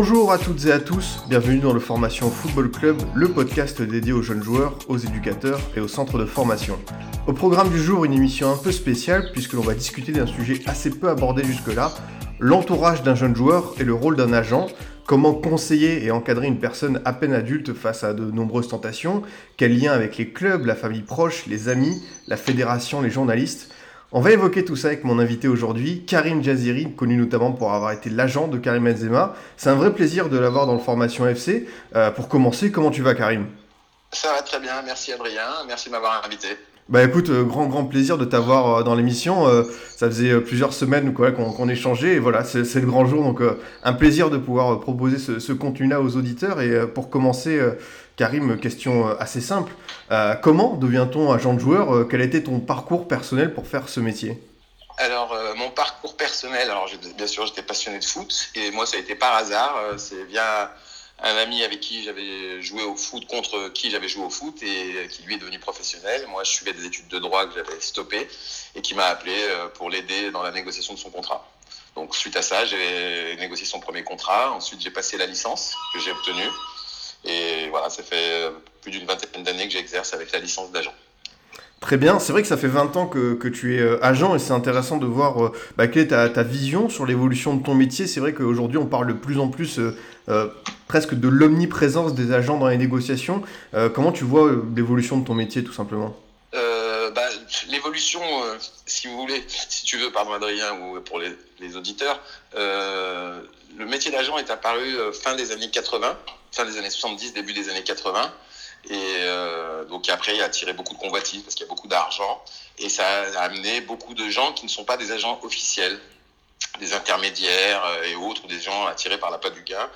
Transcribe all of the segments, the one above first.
Bonjour à toutes et à tous, bienvenue dans le Formation Football Club, le podcast dédié aux jeunes joueurs, aux éducateurs et aux centres de formation. Au programme du jour, une émission un peu spéciale puisque l'on va discuter d'un sujet assez peu abordé jusque-là, l'entourage d'un jeune joueur et le rôle d'un agent, comment conseiller et encadrer une personne à peine adulte face à de nombreuses tentations, quel lien avec les clubs, la famille proche, les amis, la fédération, les journalistes. On va évoquer tout ça avec mon invité aujourd'hui, Karim Jaziri, connu notamment pour avoir été l'agent de Karim Benzema. C'est un vrai plaisir de l'avoir dans le Formation FC. Euh, pour commencer, comment tu vas Karim? Ça va très bien, merci Adrien, merci de m'avoir invité. Bah écoute, euh, grand grand plaisir de t'avoir euh, dans l'émission. Euh, ça faisait plusieurs semaines quoi, qu'on qu'on échangeait et voilà, c'est c'est le grand jour. Donc un plaisir de pouvoir proposer ce, ce contenu-là aux auditeurs. Et pour commencer, Karim, question euh, assez simple. Euh, comment devient-on agent de joueur Euh, Quel été ton parcours personnel pour faire ce métier? Alors, mon parcours personnel, alors bien sûr, j'étais passionné de foot, et moi, ça a été par hasard. C'est via un ami avec qui j'avais joué au foot, contre qui j'avais joué au foot, et qui lui est devenu professionnel. Moi, je suivais des études de droit que j'avais stoppées, et qui m'a appelé pour l'aider dans la négociation de son contrat. Donc, suite à ça, j'ai négocié son premier contrat. Ensuite, j'ai passé la licence que j'ai obtenue. Et voilà, ça fait euh, plus d'une vingtaine d'années que j'exerce avec la licence d'agent. Très bien, c'est vrai que ça fait 20 ans que, que tu es euh, agent et c'est intéressant de voir euh, bah, quelle est ta, ta vision sur l'évolution de ton métier. C'est vrai qu'aujourd'hui on parle de plus en plus euh, euh, presque de l'omniprésence des agents dans les négociations. Euh, comment tu vois l'évolution de ton métier tout simplement? Bah, L'évolution, si vous voulez, si tu veux, pardon Adrien, ou pour les, les auditeurs, le métier d'agent est apparu fin des années 80, fin des années 70, début des années 80. Et euh, donc après, il a attiré beaucoup de convoitises parce qu'il y a beaucoup d'argent. Et ça a amené beaucoup de gens qui ne sont pas des agents officiels, des intermédiaires euh, et autres, des gens attirés par la l'appât du gain.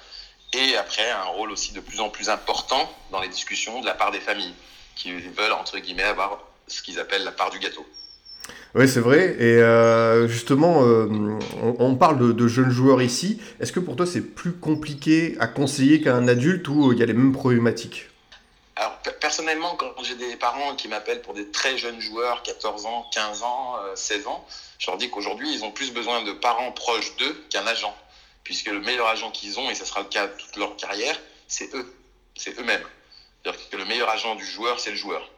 Et après, un rôle aussi de plus en plus important dans les discussions de la part des familles qui veulent, entre guillemets, avoir ce qu'ils appellent la part du gâteau. Oui, c'est vrai. Et euh, justement, euh, on, parle de, de jeunes joueurs ici. Est-ce que pour toi c'est plus compliqué à conseiller qu'un adulte ou euh, il y a les mêmes problématiques? Alors, pe- personnellement, quand j'ai des parents qui m'appellent pour des très jeunes joueurs, 14 ans, 15 ans, euh, 16 ans, je leur dis qu'aujourd'hui, ils ont plus besoin de parents proches d'eux qu'un agent. Puisque le meilleur agent qu'ils ont, et ce sera le cas toute leur carrière, c'est eux. C'est eux-mêmes. C'est-à-dire que le meilleur agent du joueur, c'est le joueur.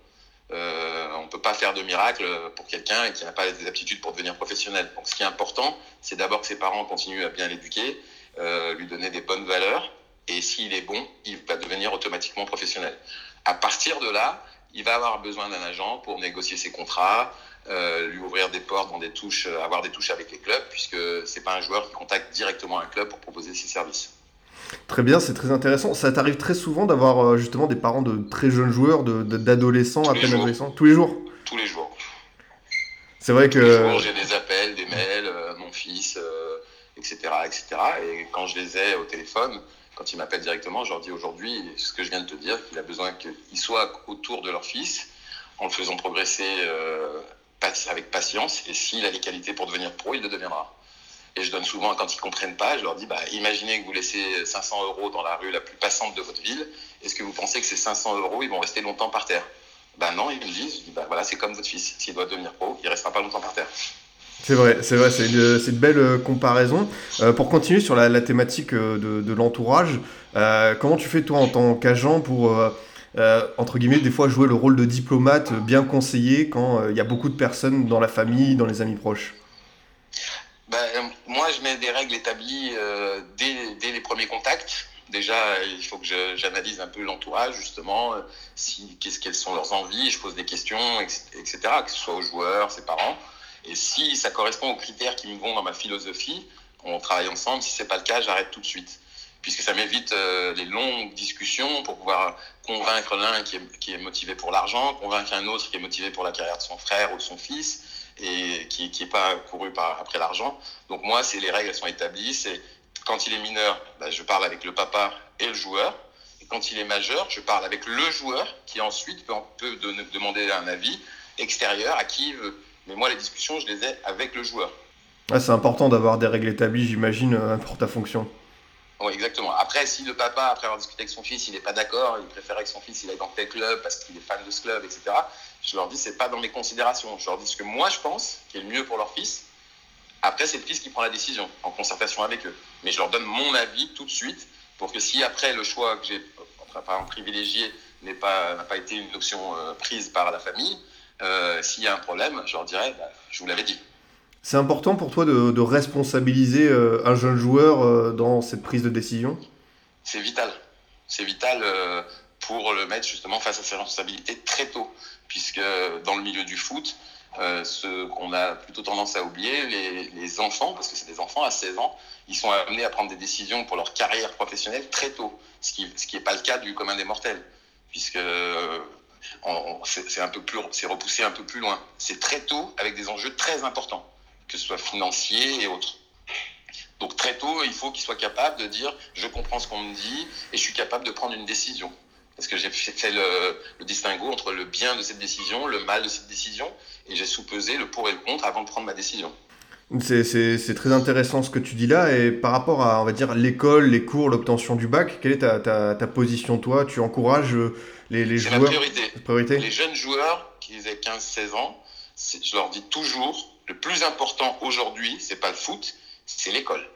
Euh, on ne peut pas faire de miracle pour quelqu'un qui n'a pas les aptitudes pour devenir professionnel. Donc, ce qui est important, c'est d'abord que ses parents continuent à bien l'éduquer, euh, lui donner des bonnes valeurs, et s'il est bon, il va devenir automatiquement professionnel. À partir de là, il va avoir besoin d'un agent pour négocier ses contrats, euh, lui ouvrir des portes, dans des touches, avoir des touches avec les clubs, puisque c'est pas un joueur qui contacte directement un club pour proposer ses services. Très bien, c'est très intéressant. Ça t'arrive très souvent d'avoir euh, justement des parents de très jeunes joueurs, de- de- d'adolescents, Tous à peine jours. adolescents, tous les jours? Tous les jours. C'est vrai Tous que j'ai des appels, des mails, euh, mon fils, euh, etc., etc. Et quand je les ai au téléphone, quand ils m'appellent directement, je leur dis aujourd'hui ce que je viens de te dire, qu'il a besoin qu'ils soient autour de leur fils, en le faisant progresser euh, avec patience. Et s'il a les qualités pour devenir pro, il le deviendra. Et je donne souvent, quand ils comprennent pas, je leur dis, bah, imaginez que vous laissez 500 euros dans la rue la plus passante de votre ville. Est-ce que vous pensez que ces 500 euros, ils vont rester longtemps par terre? Ben non, ils me disent, je dis, bah, voilà, c'est comme votre fils. S'il doit devenir pro, il restera pas longtemps par terre. c'est vrai, c'est vrai, c'est une, belle euh, comparaison. Euh, pour continuer sur la, thématique euh, de, l'entourage, comment tu fais toi en tant qu'agent pour entre guillemets des fois jouer le rôle de diplomate, bien conseiller quand il y a beaucoup de personnes dans la famille, dans les amis proches? Ben, moi, je mets des règles établies euh, dès, dès les premiers contacts. Déjà, euh, il faut que j'analyse un peu l'entourage, justement, euh, si, qu'est-ce quelles sont leurs envies, je pose des questions, etc., etc., que ce soit aux joueurs, ses parents. Et si ça correspond aux critères qui me vont dans ma philosophie, on travaille ensemble. Si c'est pas le cas, j'arrête tout de suite. Puisque ça m'évite euh, les longues discussions pour pouvoir convaincre l'un qui est, qui est motivé pour l'argent, convaincre un autre qui est motivé pour la carrière de son frère ou de son fils et qui qui est pas couru par, après l'argent. Donc moi, c'est les règles sont établies. C'est quand il est mineur, bah, je parle avec le papa et le joueur. Et quand il est majeur, je parle avec le joueur qui ensuite peut, peut demander un avis extérieur à qui il veut. Mais moi, les discussions, je les ai avec le joueur. Ah, c'est important d'avoir des règles établies, j'imagine, euh, pour ta fonction. Oui, exactement. Après, si le papa, après avoir discuté avec son fils, il n'est pas d'accord, il préférait que son fils il aille dans tel club parce qu'il est fan de ce club, etc. Je leur dis, c'est pas dans mes considérations. Je leur dis ce que moi je pense qui est le mieux pour leur fils. Après, c'est le fils qui prend la décision en concertation avec eux. Mais je leur donne mon avis tout de suite pour que si après le choix que j'ai, enfin, privilégié n'est pas, n'a pas été une option euh, prise par la famille, euh, s'il y a un problème, je leur dirais, bah, je vous l'avais dit. C'est important pour toi de, responsabiliser euh, un jeune joueur euh, dans cette prise de décision? C'est vital. C'est vital euh, pour le mettre justement face à ses responsabilités très tôt, puisque dans le milieu du foot, ce qu'on a plutôt tendance à oublier, les, enfants, parce que c'est des enfants à 16 ans, ils sont amenés à prendre des décisions pour leur carrière professionnelle très tôt, ce qui ce qui n'est pas le cas du commun des mortels, puisque c'est repoussé un peu plus loin. C'est très tôt avec des enjeux très importants, que ce soit financiers et autres. Donc très tôt, il faut qu'il soit capable de dire je comprends ce qu'on me dit et je suis capable de prendre une décision. Parce que j'ai fait le, le distinguo entre le bien de cette décision, le mal de cette décision, et j'ai sous-pesé le pour et le contre avant de prendre ma décision. C'est- très intéressant ce que tu dis là. Et par rapport à, on va dire, l'école, les cours, l'obtention du bac, quelle est ta, ta, ta position, toi? Tu encourages euh, les, les C'est joueurs? priorité. Priorité Les jeunes joueurs qui aient 15-16 ans, je leur dis toujours, le plus important aujourd'hui, c'est pas le foot, c'est l'école.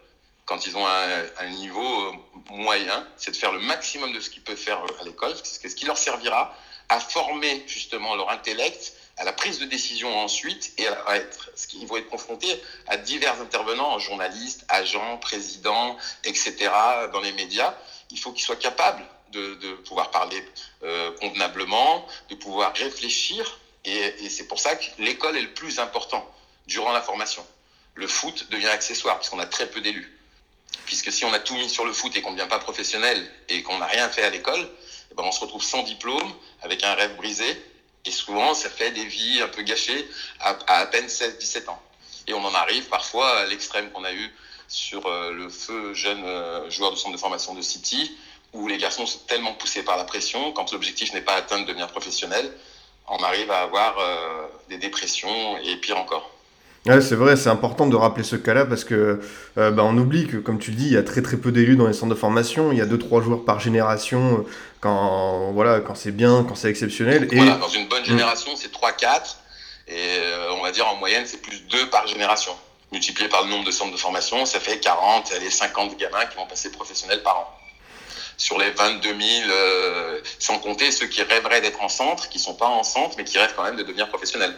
Quand ils ont un, niveau euh, moyen, c'est de faire le maximum de ce qu'ils peuvent faire à l'école, ce qui- leur servira à former justement leur intellect, à la prise de décision ensuite, et à, être, ce qu'ils vont être confrontés à divers intervenants, journalistes, agents, présidents, etc., dans les médias. Il faut qu'ils soient capables de, pouvoir parler euh, convenablement, de pouvoir réfléchir. Et c'est pour ça que l'école est le plus important durant la formation. Le foot devient accessoire parce qu'on a très peu d'élus. Puisque si on a tout mis sur le foot et qu'on ne devient pas professionnel et qu'on n'a rien fait à l'école, eh ben on se retrouve sans diplôme, avec un rêve brisé. Et souvent, ça fait des vies un peu gâchées à à, peine 16-17 ans. Et on en arrive parfois à l'extrême qu'on a eu sur euh, le feu jeune euh, joueur de centre de formation de City, où les garçons sont tellement poussés par la pression, quand l'objectif n'est pas atteint de devenir professionnel, on arrive à avoir euh, des dépressions et pire encore. Ouais, c'est vrai, c'est important de rappeler ce cas-là parce que euh, bah, on oublie que, comme tu le dis, il y a très très peu d'élus dans les centres de formation. Il y a 2-3 joueurs par génération euh, quand, voilà, quand c'est bien, quand c'est exceptionnel. Donc Et Voilà, dans une bonne Mm. génération, c'est 3-4, et euh, on va dire en moyenne, c'est plus 2 par génération. Multiplié par le nombre de centres de formation, ça fait 40, allez, 50 gamins qui vont passer professionnels par an. Sur les 22 000, euh, sans compter ceux qui rêveraient d'être en centre, qui sont pas en centre, mais qui rêvent quand même de devenir professionnels.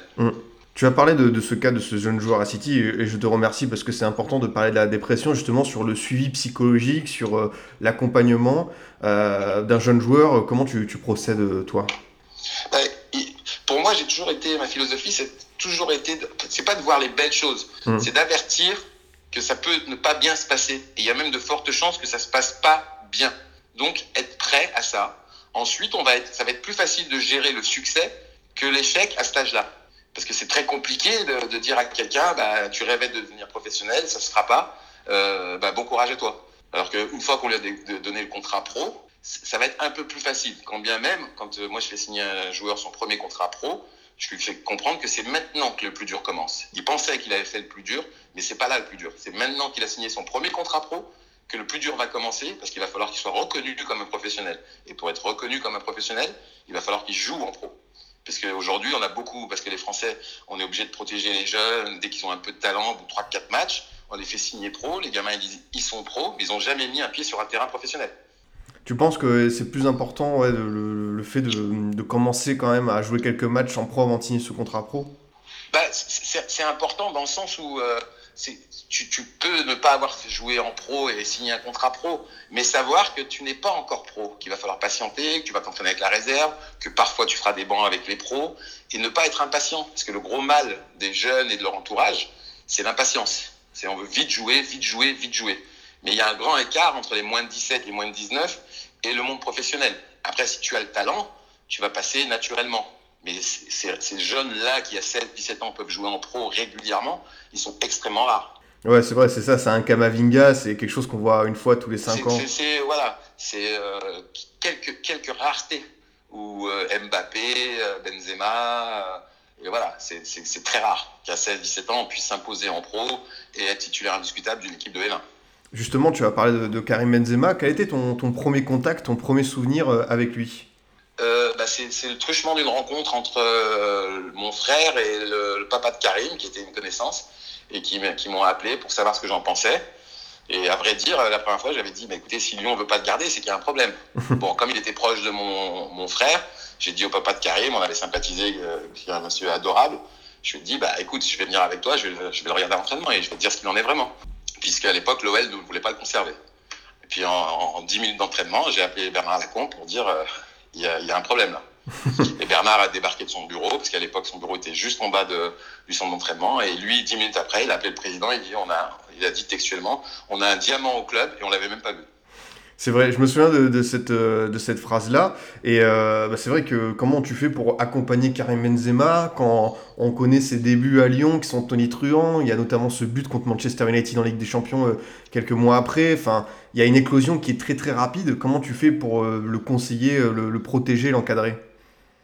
Tu as parlé de, de ce cas de ce jeune joueur à City et, je te remercie parce que c'est important de parler de la dépression justement sur le suivi psychologique, sur euh, l'accompagnement euh, d'un jeune joueur. Euh, Comment tu, tu procèdes, euh, toi il- pour moi, j'ai toujours été, ma philosophie, c'est toujours été, c'est pas de voir les belles choses, Mm. c'est d'avertir que ça peut ne pas bien se passer. Et il y a même de fortes chances que ça se passe pas bien. Donc, être prêt à ça. Ensuite, on va être, ça va être plus facile de gérer le succès que l'échec à cet âge-là. Parce que c'est très compliqué de, dire à quelqu'un, bah, tu rêvais de devenir professionnel, ça se fera pas, euh, bah, bon courage à toi. Alors qu'une fois qu'on lui a donné le contrat pro, ça va être un peu plus facile. Quand bien même, quand euh, moi je fais signer un joueur son premier contrat pro, je lui fais comprendre que c'est maintenant que le plus dur commence. Il pensait qu'il avait fait le plus dur, mais c'est pas là le plus dur. C'est maintenant qu'il a signé son premier contrat pro que le plus dur va commencer parce qu'il va falloir qu'il soit reconnu comme un professionnel. Et pour être reconnu comme un professionnel, il va falloir qu'il joue en pro. Parce qu'aujourd'hui, on a beaucoup, parce que les Français, on est obligé de protéger les jeunes dès qu'ils ont un peu de talent, au bout de 3-4 matchs, on les fait signer pro, les gamins ils disent ils sont pros, mais ils n'ont jamais mis un pied sur un terrain professionnel. Tu penses que c'est plus important ouais, le, le fait de, de commencer quand même à jouer quelques matchs en pro avant de signer ce contrat pro? Bah, c'est- important dans le sens où euh, tu, peux ne pas avoir joué en pro et signer un contrat pro, mais savoir que tu n'es pas encore pro, qu'il va falloir patienter, que tu vas t'entraîner avec la réserve, que parfois tu feras des bancs avec les pros, et ne pas être impatient. Parce que le gros mal des jeunes et de leur entourage, c'est l'impatience. C'est on veut vite jouer, vite jouer, vite jouer. Mais il y a un grand écart entre les moins de 17 et moins de 19 et le monde professionnel. Après, si tu as le talent, tu vas passer naturellement. Mais ces jeunes-là qui à 16, 17 ans peuvent jouer en pro régulièrement, ils sont extrêmement rares. Ouais, c'est vrai, c'est ça, c'est un Kamavinga, c'est quelque chose qu'on voit une fois tous les 5 ans. C'est voilà, c'est euh, quelques, quelques raretés où euh, Mbappé, euh, Benzema, et voilà, c'est très rare qu'à 16-17 ans on puisse s'imposer en pro et être titulaire indiscutable d'une équipe de L1. Justement, tu vas parler de, de, Karim Benzema. Quel était ton, ton, premier contact, ton premier souvenir avec lui? Euh, bah c'est le truchement d'une rencontre entre euh, mon frère et le, le, papa de Karim, qui était une connaissance, et qui, qui m'ont appelé pour savoir ce que j'en pensais. Et à vrai dire, la première fois, j'avais dit, bah, écoutez, si Lyon ne veut pas te garder, c'est qu'il y a un problème. bon, comme il était proche de mon, mon frère, j'ai dit au papa de Karim, on avait sympathisé, euh, qui est un monsieur adorable, je lui ai dit, bah, écoute, je vais venir avec toi, je vais, je vais le regarder à l'entraînement et je vais te dire ce qu'il en est vraiment. Puisqu'à l'époque, l'OL ne voulait pas le conserver. Et puis en, en 10 minutes d'entraînement, j'ai appelé Bernard Lacombe pour dire, euh, il y, a, il y a un problème là. et Bernard a débarqué de son bureau, parce qu'à l'époque, son bureau était juste en bas de, du centre d'entraînement. Et lui, dix minutes après, il a appelé le président, il, dit, on a, il a dit textuellement, on a un diamant au club et on l'avait même pas vu. C'est vrai, je me souviens de, cette, de cette phrase-là. Et euh, bah c'est vrai que comment tu fais pour accompagner Karim Benzema quand on connaît ses débuts à Lyon qui sont tonitruants Il y a notamment ce but contre Manchester United en Ligue des Champions euh, quelques mois après. Enfin, il y a une éclosion qui est très très rapide. Comment tu fais pour euh, le conseiller, le, le protéger, l'encadrer?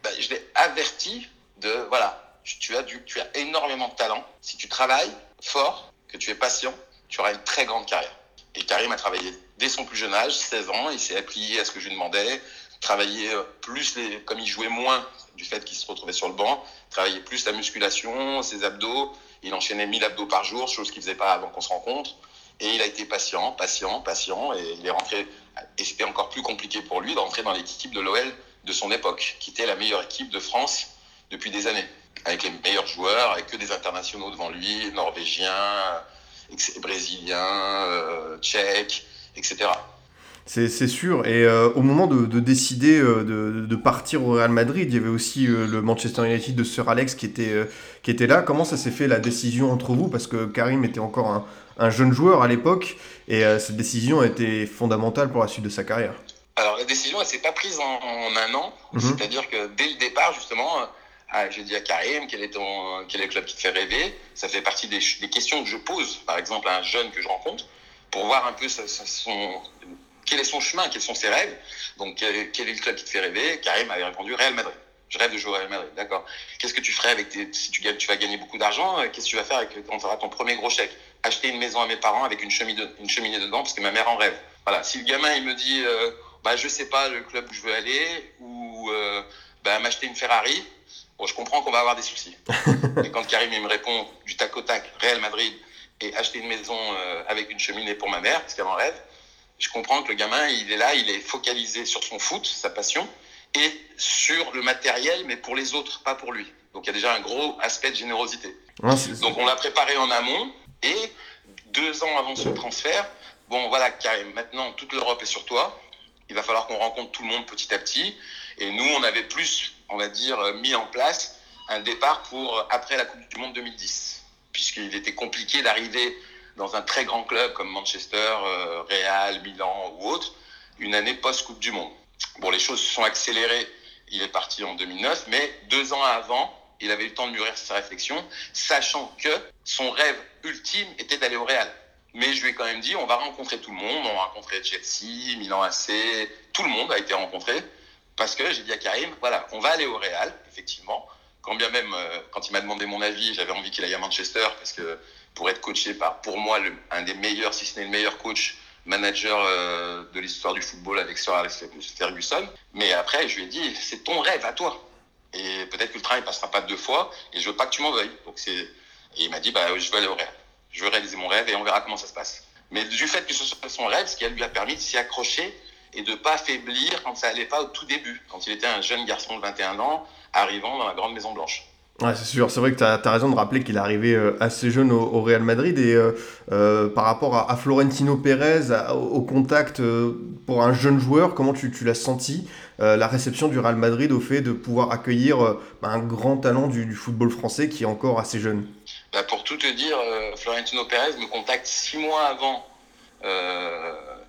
Bah, Je l'ai averti de voilà, tu as, du, tu as énormément de talent. Si tu travailles fort, que tu es patient, tu auras une très grande carrière. Et Karim a travaillé dès son plus jeune âge, 16 ans, il s'est applié à ce que je lui demandais, travailler plus les, comme il jouait moins du fait qu'il se retrouvait sur le banc, travailler plus la musculation, ses abdos, il enchaînait 1000 abdos par jour, chose qu'il faisait pas avant qu'on se rencontre. Et il a été patient, patient, patient, et il est rentré, et c'était encore plus compliqué pour lui d'entrer dans l'équipe de l'OL de son époque, qui était la meilleure équipe de France depuis des années, avec les meilleurs joueurs, avec que des internationaux devant lui, norvégiens, brésiliens, euh, tchèques, etc. C'est sûr. Et euh, au moment de, de décider euh, de, de, partir au Real Madrid, il y avait aussi euh, le Manchester United de Sir Alex qui était, qui était là. Comment ça s'est fait la décision entre vous? Parce que Karim était encore un, un jeune joueur à l'époque et cette décision a été fondamentale pour la suite de sa carrière. Alors la décision, elle s'est pas prise en, en, un an. Mhm. C'est-à-dire que dès le départ, justement, ah, j'ai dit à Karim quel est, ton, quel est le club qui te fait rêver. Ça fait partie des, des questions que je pose, par exemple, à un jeune que je rencontre pour voir un peu son, quel est son chemin, quels sont ses rêves. Donc, quel, est le club qui te fait rêver? Karim avait répondu Real Madrid. Je rêve de jouer au Real Madrid, d'accord. Qu'est-ce que tu ferais avec tes, si tu, vas gagner beaucoup d'argent Qu'est-ce que tu vas faire avec, quand tu auras ton premier gros chèque? Acheter une maison à mes parents avec une cheminée, de, une cheminée dedans parce que ma mère en rêve. Voilà. Si le gamin il me dit, euh, bah je sais pas le club où je veux aller ou euh, bah, m'acheter une Ferrari, bon je comprends qu'on va avoir des soucis. Et quand Karim il me répond du tac au tac, Real Madrid, et acheter une maison euh, avec une cheminée pour ma mère, parce qu'elle en rêve, je comprends que le gamin, il est là, il est focalisé sur son foot, sa passion, et sur le matériel, mais pour les autres, pas pour lui. Donc il y a déjà un gros aspect de générosité. Ouais, Donc on l'a préparé en amont, et deux ans avant ce transfert, bon voilà, Karim, maintenant toute l'Europe est sur toi, il va falloir qu'on rencontre tout le monde petit à petit, et nous, on avait plus, on va dire, mis en place un départ pour après la Coupe du Monde 2010 puisqu'il était compliqué d'arriver dans un très grand club comme Manchester, euh, Real, Milan ou autre, une année post-Coupe du Monde. Bon, les choses se sont accélérées, il est parti en 2009, mais deux ans avant, il avait eu le temps de mûrir sa réflexion, sachant que son rêve ultime était d'aller au Real. Mais je lui ai quand même dit, on va rencontrer tout le monde, on va rencontrer Chelsea, Milan AC, tout le monde a été rencontré, parce que j'ai dit à Karim, voilà, on va aller au Real, effectivement, quand bien même, euh, quand il m'a demandé mon avis, j'avais envie qu'il aille à Manchester parce que pour être coaché par, pour moi, un des meilleurs, si ce n'est le meilleur coach manager euh, de l'histoire du football avec Sir Alex Ferguson. Mais après, je lui ai dit, c'est ton rêve à toi. Et peut-être que le train ne passera pas deux fois et je veux pas que tu m'en veuilles. Donc c'est, et il m'a dit, bah, je veux aller au rêve. Je veux réaliser mon rêve et on verra comment ça se passe. Mais du fait que ce soit son rêve, ce qui lui a permis de s'y accrocher et de pas faiblir quand ça allait pas au tout début, quand il était un jeune garçon de 21 ans, arrivant dans la grande Maison Blanche. Ouais, c'est sûr, c'est vrai que tu as, as, raison de rappeler qu'il est arrivé euh, assez jeune au, au, Real Madrid et euh, euh, par rapport à, à Florentino Pérez, à, au contact pour un jeune joueur, comment tu, tu l'as senti la réception du Real Madrid au fait de pouvoir accueillir bah, un grand talent du, du, football français qui est encore assez jeune? Bah Pour tout te dire, Florentino Pérez me contacte six mois avant.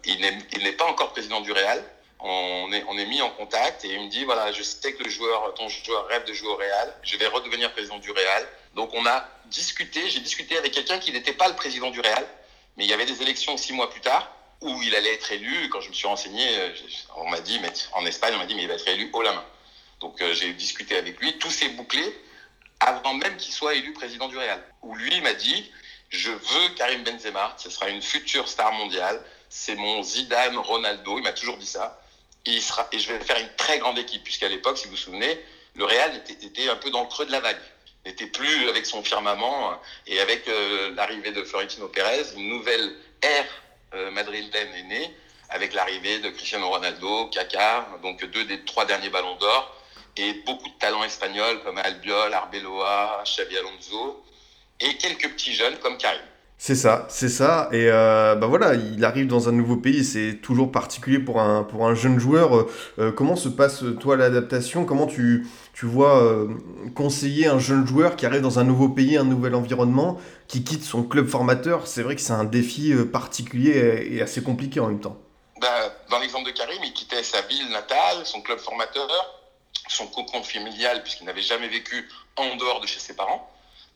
il n'est pas encore président du Real on est, mis en contact et il me dit voilà, je sais que le ton joueur rêve de jouer au Real, je vais redevenir président du Real, Donc on a discuté, j'ai discuté avec quelqu'un qui n'était pas le président du Real, mais il y avait des élections six mois plus tard où il allait être élu. Quand je me suis renseigné, euh, on m'a dit, mais en Espagne, on m'a dit, mais il va être élu haut la main. Donc euh, j'ai discuté avec lui, tout s'est bouclé avant même qu'il soit élu président du Real. Où lui m'a dit, je veux Karim Benzema, ce sera une future star mondiale, c'est mon Zidane Ronaldo, il m'a toujours dit ça. Et, je vais faire une très grande équipe, puisqu'à l'époque, si vous vous souvenez, le Real était, était un peu dans le creux de la vague n'était plus avec son firmament et avec euh, l'arrivée de Florentino Pérez, une nouvelle ère euh, madrilène est née avec l'arrivée de Cristiano Ronaldo, Kaká, donc deux des trois derniers ballons d'or et beaucoup de talents espagnols comme Albiol, Arbeloa, Xavi Alonso et quelques petits jeunes comme Karim. C'est ça, c'est ça. Et euh, bah voilà, il arrive dans un nouveau pays, c'est toujours particulier pour un, jeune joueur. Euh, comment se passe, toi, l'adaptation? Comment tu, vois euh, conseiller un jeune joueur qui arrive dans un nouveau pays, un nouvel environnement, qui quitte son club formateur? C'est vrai que c'est un défi euh, particulier et assez compliqué en même temps. Bah, dans l'exemple de Karim, il quittait sa ville natale, son club formateur, son cocon familial, puisqu'il n'avait jamais vécu en dehors de chez ses parents.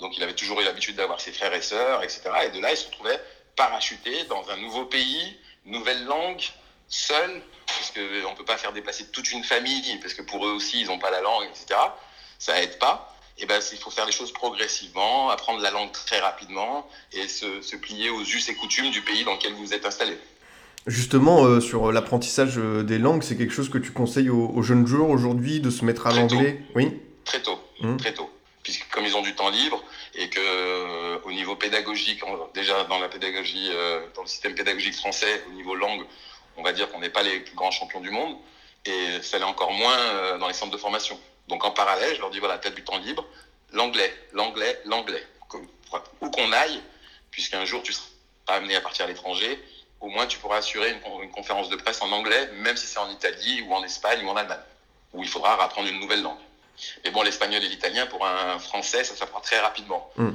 Donc il avait toujours eu l'habitude d'avoir ses frères et sœurs, etc. Et de là, il se retrouvait parachuté dans un nouveau pays, nouvelle langue, seul, parce qu'on ne peut pas faire déplacer toute une famille, parce que pour eux aussi, ils n'ont pas la langue, etc. Ça aide pas. Et ben, il faut faire les choses progressivement, apprendre la langue très rapidement et se, se plier aux us et coutumes du pays dans lequel vous êtes installé. Justement, euh, sur l'apprentissage euh, des langues, c'est quelque chose que tu conseilles aux, aux jeunes joueurs aujourd'hui de se mettre à l'anglais? Oui Très tôt, Mmh. très tôt. Puisque comme ils ont du temps libre et que euh, au niveau pédagogique, déjà dans la pédagogie, euh, dans le système pédagogique français, au niveau langue, on va dire qu'on n'est pas les plus grands champions du monde et ça l'est encore moins euh, dans les centres de formation. Donc en parallèle, je leur dis voilà, as du temps libre, l'anglais, l'anglais, l'anglais. Où qu'on aille, puisqu'un jour tu seras amené à partir à l'étranger, au moins tu pourras assurer une, une conférence de presse en anglais, même si c'est en Italie ou en Espagne ou en Allemagne, où il faudra apprendre une nouvelle langue. Mais bon, l'espagnol et l'italien, pour un français, ça s'apprend très rapidement. Mm.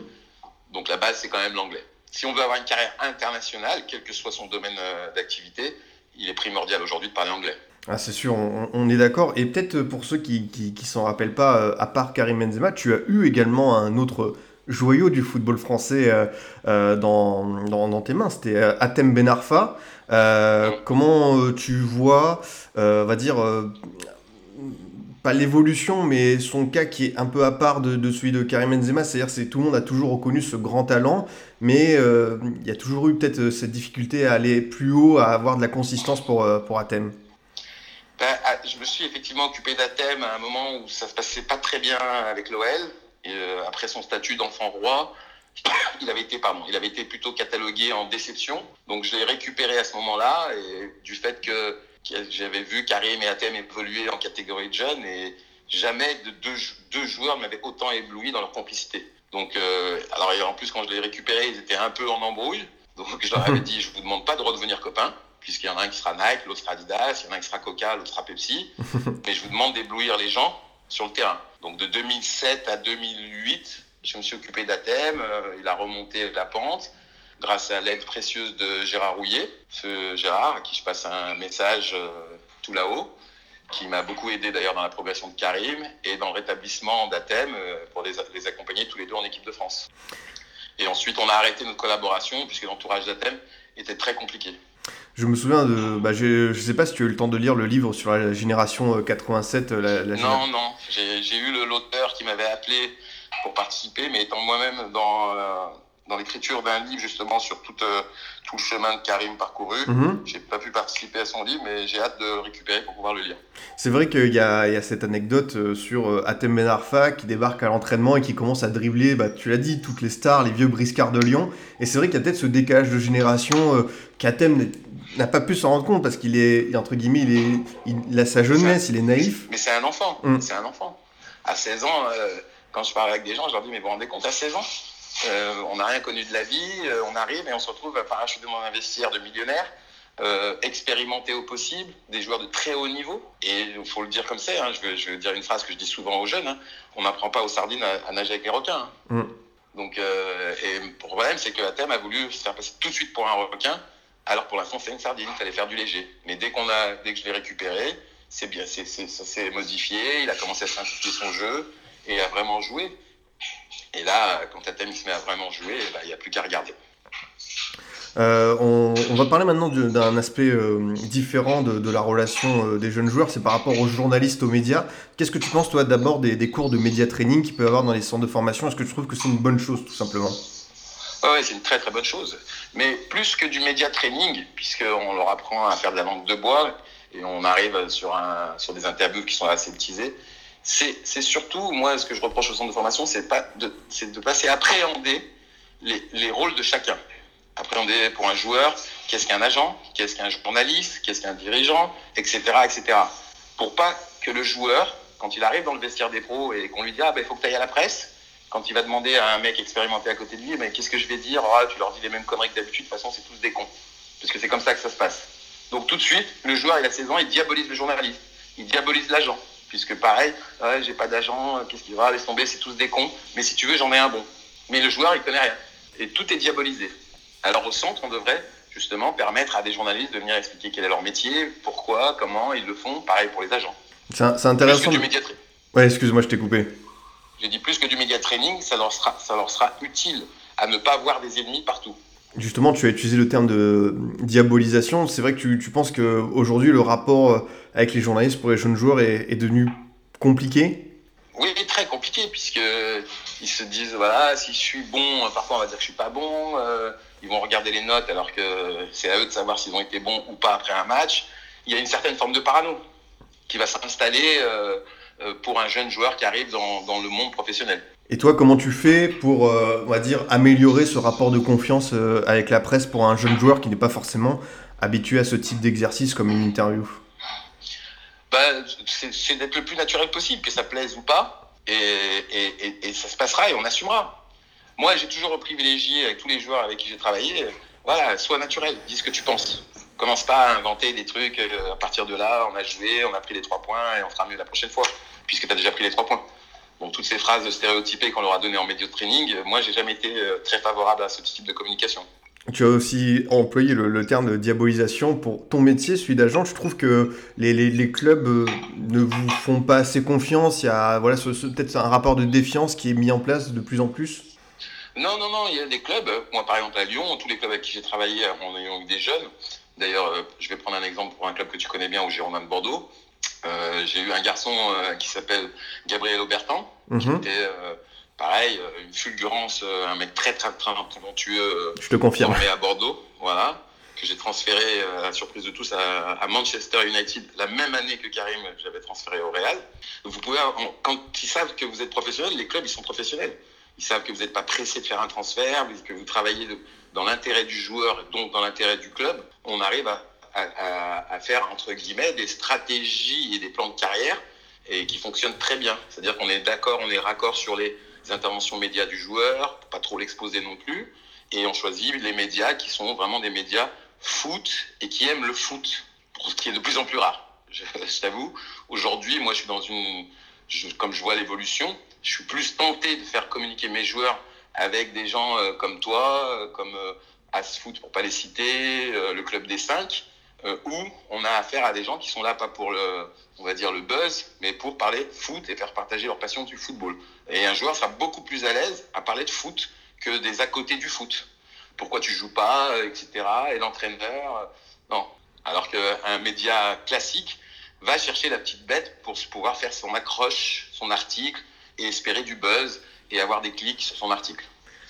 Donc la base, c'est quand même l'anglais. Si on veut avoir une carrière internationale, quel que soit son domaine euh, d'activité, il est primordial aujourd'hui de parler anglais. Ah, c'est sûr, on, on est d'accord. Et peut-être pour ceux qui, qui, qui s'en rappellent pas, euh, à part Karim Benzema, tu as eu également un autre joyau du football français euh, euh, dans, dans, dans tes mains. C'était euh, Atem Ben Arfa. Euh, Ouais. comment euh, tu vois, euh, on va dire, euh, l'évolution, mais son cas qui est un peu à part de, celui de Karim Benzema, c'est-à-dire c'est tout le monde a toujours reconnu ce grand talent, mais euh, il y a toujours eu peut-être euh, cette difficulté à aller plus haut, à avoir de la consistance pour, euh, pour Atem. Ben, ah, je me suis effectivement occupé d'Athènes à un moment où ça se passait pas très bien avec l'OL. Après son statut d'enfant roi, il avait été pardon, il avait été plutôt catalogué en déception. Donc je l'ai récupéré à ce moment-là et du fait que j'avais vu Karim et Athènes évoluer en catégorie de jeunes et jamais de deux, deux joueurs m'avaient autant ébloui dans leur complicité. Donc euh, alors et en plus quand je l'ai récupéré, ils étaient un peu en embrouille. Donc je leur avais dit je vous demande pas de redevenir copains puisqu'il y en a un qui sera Nike, l'autre sera Adidas, il y en a un qui sera Coca, l'autre sera Pepsi. Mais je vous demande d'éblouir les gens sur le terrain. Donc de 2007 à 2008, je me suis occupé d'Athème, euh, il a remonté la pente grâce à l'aide précieuse de Gérard Rouillet, ce Gérard à qui je passe un message euh, tout là-haut, qui m'a beaucoup aidé d'ailleurs dans la progression de Karim et dans le rétablissement d'Athème euh, pour les, les accompagner tous les deux en équipe de France. Et ensuite, on a arrêté notre collaboration puisque l'entourage d'Athème était très compliqué. Je me souviens de. Bah, je, je sais pas si tu as eu le temps de lire le livre sur la génération euh, 87. euh, La, la Non, non. J'ai eu l'auteur qui m'avait appelé pour participer, mais étant moi-même dans, euh, dans l'écriture d'un livre justement sur tout, euh, tout le chemin de Karim parcouru, Mhm. j'ai pas pu participer à son livre, mais j'ai hâte de le récupérer pour pouvoir le lire. C'est vrai qu'il y y a cette anecdote euh, sur euh, Atem Ben Arfa qui débarque à l'entraînement et qui commence à dribbler, bah, tu l'as dit, toutes les stars, les vieux briscards de Lyon. Et c'est vrai qu'il y a peut-être ce décalage de génération euh, qu'Atem n'a pas pu s'en rendre compte parce qu'il est, entre guillemets, il, est, il, a sa jeunesse, il est naïf. Mais c'est un enfant, Mm. c'est un enfant. À 16 ans, euh, quand je parle avec des gens, je leur dis, mais vous vous rendez compte, à 16 ans, euh, on n'a rien connu de la vie, euh, on arrive et on se retrouve à parachuter dans un vestiaire de millionnaires, euh, expérimentés au possible, des joueurs de très haut niveau. Et il faut le dire comme c'est, hein, je, veux, je veux dire une phrase que je dis souvent aux jeunes, hein, on n'apprend pas aux sardines à, à nager avec les requins. hein. Mm. Donc, euh, et le problème, c'est que Athème a voulu se faire passer tout de suite pour un requin, alors pour l'instant, c'est une sardine, il fallait faire du léger. Mais dès, qu'on a, dès que je l'ai récupéré, c'est bien, c'est, c'est- ça s'est modifié, il a commencé à simplifier son jeu et à vraiment jouer. Et là, quand Tatem se met à vraiment jouer, bah, il n'y a plus qu'à regarder. Euh, on, va parler maintenant d'un aspect euh, différent de, la relation euh, des jeunes joueurs, c'est par rapport aux journalistes, aux médias. Qu'est-ce que tu penses, toi, d'abord des, cours de média training qu'il peut y avoir dans les centres de formation? Est-ce que tu trouves que c'est une bonne chose, tout simplement? Oui, c'est une très très bonne chose. Mais plus que du média training, puisqu'on leur apprend à faire de la langue de bois et on arrive sur, un, sur des interviews qui sont aseptisées, c'est surtout, moi, ce que je reproche au centre de formation, c'est de, de passer appréhender les, les rôles de chacun appréhender pour un joueur qu'est-ce qu'un agent, qu'est-ce qu'un journaliste, qu'est-ce qu'un dirigeant, etc., etc. Pour pas que le joueur, quand il arrive dans le vestiaire des pros et qu'on lui dit ah ben il faut que tu ailles à la presse, quand il va demander à un mec expérimenté à côté de lui, mais qu'est-ce que je vais dire? Ah, Tu leur dis les mêmes conneries que d'habitude, de toute façon c'est tous des cons, parce que c'est comme ça que ça se passe. Donc tout de suite, le joueur il a 16 ans, il diabolise le journaliste, il diabolise l'agent, puisque pareil, ouais, j'ai pas d'agent, qu'est-ce qu'il va, laisse tomber, c'est tous des cons, mais si tu veux j'en ai un bon. Mais le joueur il connaît rien, et tout est diabolisé. Alors au centre, on devrait justement permettre à des journalistes de venir expliquer quel est leur métier, pourquoi, comment ils le font. Pareil pour les agents. C'est intéressant. Plus que du Ouais, excuse-moi, je t'ai coupé. J'ai dit plus que du média training, ça leur sera, ça leur sera utile à ne pas avoir des ennemis partout. Justement, tu as utilisé le terme de diabolisation. C'est vrai que tu, tu penses qu'aujourd'hui, le rapport avec les journalistes pour les jeunes joueurs est, devenu compliqué? Oui, très compliqué, puisque ils se disent voilà, si je suis bon, parfois on va dire que je suis pas bon. Euh, ils vont regarder les notes alors que c'est à eux de savoir s'ils ont été bons ou pas après un match. Il y a une certaine forme de parano qui va s'installer euh, euh, pour un jeune joueur qui arrive dans, le monde professionnel. Et toi, comment tu fais pour, euh, dire, améliorer ce rapport de confiance avec la presse pour un jeune joueur qui n'est pas forcément habitué à ce type d'exercice comme une interview? Bah, C'est d'être le plus naturel possible, que ça plaise ou pas, et ça se passera et on assumera. Moi, j'ai toujours privilégié avec tous les joueurs avec qui j'ai travaillé, voilà, sois naturel, dis ce que tu penses. Commence pas à inventer des trucs, euh, à partir de là, on a joué, on a pris les trois points et on fera mieux la prochaine fois, puisque tu as déjà pris les trois points. Bon, toutes ces phrases stéréotypées qu'on leur a données en médio de training, moi, j'ai jamais été euh, très favorable à ce type de communication. Tu as aussi employé le, terme de diabolisation pour ton métier, celui d'agent. Je trouve que les, les, les, clubs euh, ne vous font pas assez confiance. Il y a voilà, peut-être un rapport de défiance qui est mis en place de plus en plus. Non, non, non, il y a des clubs. Moi, par exemple, à Lyon, tous les clubs avec qui j'ai travaillé on a eu des jeunes. D'ailleurs, euh, je vais prendre un exemple pour un club que tu connais bien, au Girondin de Bordeaux. Euh, j'ai eu un garçon euh, qui s'appelle Gabriel Aubertan, qui mhm. était pareil, une fulgurance, un mec très, très, très talentueux. je te confirme. Formé à Bordeaux, voilà que j'ai transféré, à la surprise de tous, à, Manchester United la même année que Karim, j'avais transféré au Real. Vous pouvez, quand ils savent que vous êtes professionnel, les clubs, ils sont professionnels. Ils savent que vous n'êtes pas pressé de faire un transfert, que vous travaillez dans l'intérêt du joueur, donc dans l'intérêt du club. On arrive à, faire, entre guillemets, des stratégies et des plans de carrière et qui fonctionnent très bien. C'est-à-dire qu'on est d'accord, on est raccord sur les interventions médias du joueur, pas trop l'exposer non plus. Et on choisit les médias qui sont vraiment des médias foot et qui aiment le foot, ce qui est de plus en plus rare. Je, t'avoue, aujourd'hui, moi, je suis dans une, comme je vois l'évolution, je suis plus tenté de faire communiquer mes joueurs avec des gens euh, comme toi, euh, comme euh, Asfoot pour pas les citer, le club des 5, où on a affaire à des gens qui sont là pas pour le, on va dire le buzz, mais pour parler foot et faire partager leur passion du football. Et un joueur sera beaucoup plus à l'aise à parler de foot que des à côté du foot. Pourquoi tu joues pas, etc. Et l'entraîneur, non. Alors qu'un média classique va chercher la petite bête pour pouvoir faire son accroche, son article, et espérer du buzz et avoir des clics sur son article.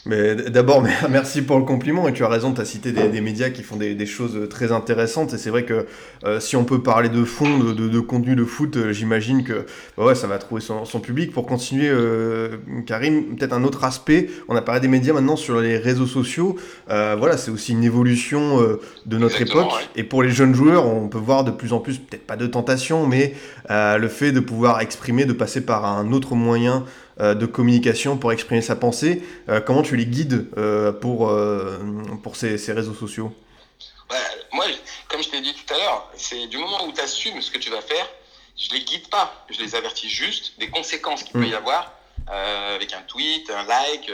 Mais d'abord, merci pour le compliment. Et tu as raison, tu as cité des, médias qui font des, choses très intéressantes. Et c'est vrai que euh, si on peut parler de fond, de, contenu de foot, euh, j'imagine que bah ouais, ça va trouver son, public. Pour continuer, euh, Karim, peut-être un autre aspect. On a parlé des médias maintenant sur les réseaux sociaux. voilà, c'est aussi une évolution de notre époque. Et pour les jeunes joueurs, on peut voir de plus en plus, peut-être pas de tentation, mais le fait de pouvoir exprimer, de passer par un autre moyen euh, de communication pour exprimer sa pensée. Euh, comment tu les guides euh, pour, pour ces, ces, réseaux sociaux? Moi, comme je t'ai dit tout à l'heure, c'est du moment où tu assumes ce que tu vas faire, je les guide pas, je les avertis juste des conséquences qu'il peut y mm. avoir avec un tweet, un like.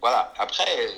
voilà. Après,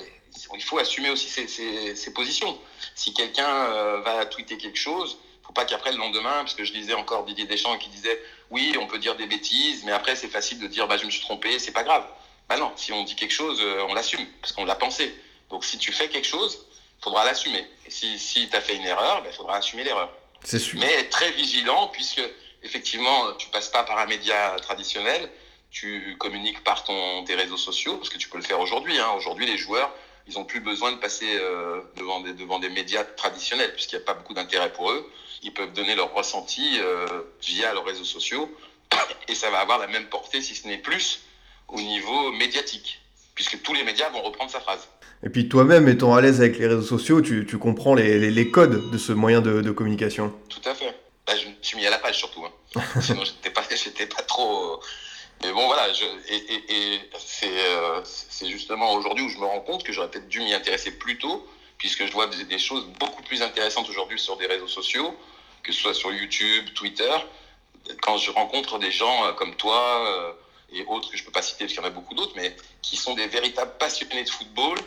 il faut assumer aussi ses, ses, ses positions. Si quelqu'un va tweeter quelque chose, faut pas qu'après le lendemain, parce que je lisais encore Didier Deschamps qui disait oui, on peut dire des bêtises, mais après c'est facile de dire bah je me suis trompé, c'est pas grave. Bah non, si on dit quelque chose, on l'assume, parce qu'on l'a pensé. Donc si tu fais quelque chose, il faudra l'assumer. Et si, si tu as fait une erreur, il faudra assumer l'erreur. C'est sûr. Mais être très vigilant, puisque effectivement, tu passes pas par un média traditionnel, tu communiques par ton, tes réseaux sociaux, parce que tu peux le faire aujourd'hui. Hein. Aujourd'hui, les joueurs, ils n'ont plus besoin de passer euh, devant, des, devant des médias traditionnels, puisqu'il n'y a pas beaucoup d'intérêt pour eux. Ils peuvent donner leur ressenti euh, via leurs réseaux sociaux, et ça va avoir la même portée, si ce n'est plus, au niveau médiatique, puisque tous les médias vont reprendre sa phrase. Et puis toi-même, étant à l'aise avec les réseaux sociaux, tu, tu comprends les, les, les, codes de ce moyen de, de communication? Tout à fait. Bah, je me suis mis à la page surtout. Hein. Sinon, j'étais pas, j'étais pas trop. Mais bon, voilà. Et, euh, c'est justement aujourd'hui où je me rends compte que j'aurais peut-être dû m'y intéresser plus tôt, puisque je vois des choses beaucoup plus intéressantes aujourd'hui sur des réseaux sociaux, que ce soit sur YouTube, Twitter. Quand je rencontre des gens euh, comme toi euh, et autres que je peux pas citer parce qu'il y en a beaucoup d'autres, mais qui sont des véritables passionnés de football,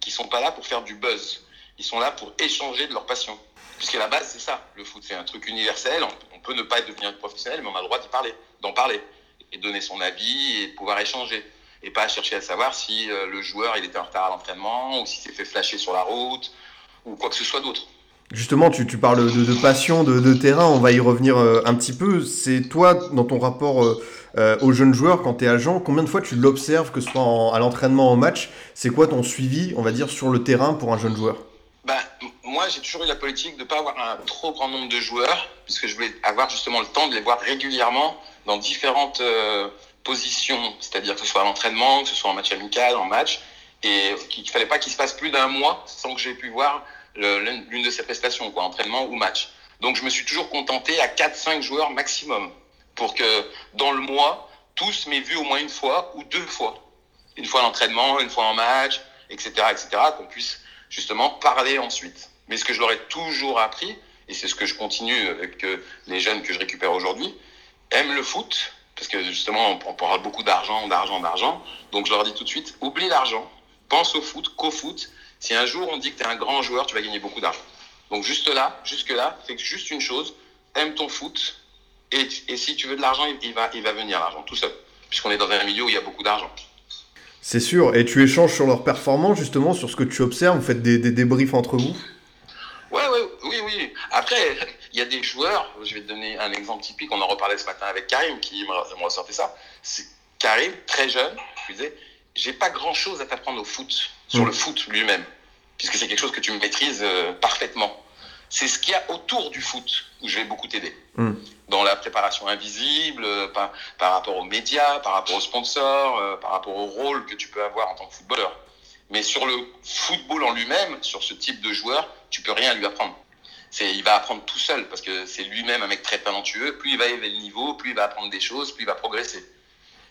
qui sont pas là pour faire du buzz. Ils sont là pour échanger de leur passion. Puisqu'à la base, c'est ça, le foot. C'est un truc universel. On, peut ne pas devenir professionnel, mais on a le droit d'y parler, d'en parler, et donner son avis et pouvoir échanger. Et pas chercher à savoir si euh, le joueur il était en retard à l'entraînement, ou s'il s'est fait flasher sur la route, ou quoi que ce soit d'autre. Justement, tu, tu parles de, de passion, de, de, terrain, on va y revenir euh, un petit peu. C'est toi, dans ton rapport euh, euh aux jeunes joueurs, quand tu es agent, combien de fois tu l'observes, que ce soit en, à l'entraînement, en match? C'est quoi ton suivi, on va dire, sur le terrain pour un jeune joueur? Bah, moi, j'ai toujours eu la politique de ne pas avoir un trop grand nombre de joueurs, puisque je voulais avoir justement le temps de les voir régulièrement dans différentes euh, positions, c'est-à-dire que ce soit à l'entraînement, que ce soit en match amical, en match, et qu'il ne fallait pas qu'il se passe plus d'un mois sans que j'ai pu voir l'une de ces prestations, quoi, entraînement ou match. Donc je me suis toujours contenté à 4-5 joueurs maximum, pour que dans le mois, tous m'aient vu au moins une fois ou deux fois. Une fois à l'entraînement, une fois en match, etc., etc., qu'on puisse justement parler ensuite. Mais ce que je leur ai toujours appris, et c'est ce que je continue avec les jeunes que je récupère aujourd'hui, aiment le foot, parce que justement on parle beaucoup d'argent, d'argent, d'argent, donc je leur dis tout de suite, oublie l'argent, pense au foot, qu'au foot. Si un jour on dit que tu es un grand joueur, tu vas gagner beaucoup d'argent. Donc juste là, jusque là, fais juste une chose, aime ton foot, et, et si tu veux de l'argent, il va, il va venir l'argent tout seul, puisqu'on est dans un milieu où il y a beaucoup d'argent. C'est sûr. Et tu échanges sur leur performance, justement, sur ce que tu observes. Vous faites des, des débriefs entre vous? Ouais, ouais, oui, oui. Après, il y a des joueurs. Je vais te donner un exemple typique. On en reparlait ce matin avec Karim qui me ressortait ça. Karim, très jeune, je lui disais J'ai pas grand chose à t'apprendre au foot, sur mmh. le foot lui-même, puisque c'est quelque chose que tu maîtrises euh, parfaitement. C'est ce qu'il y a autour du foot où je vais beaucoup t'aider. Mmh dans la préparation invisible, euh, par, par, rapport aux médias, par rapport aux sponsors, euh, par rapport au rôle que tu peux avoir en tant que footballeur. Mais sur le football en lui-même, sur ce type de joueur, tu peux rien lui apprendre. Il va apprendre tout seul parce que c'est lui-même un mec très talentueux. Plus il va élever le niveau, plus il va apprendre des choses, plus il va progresser.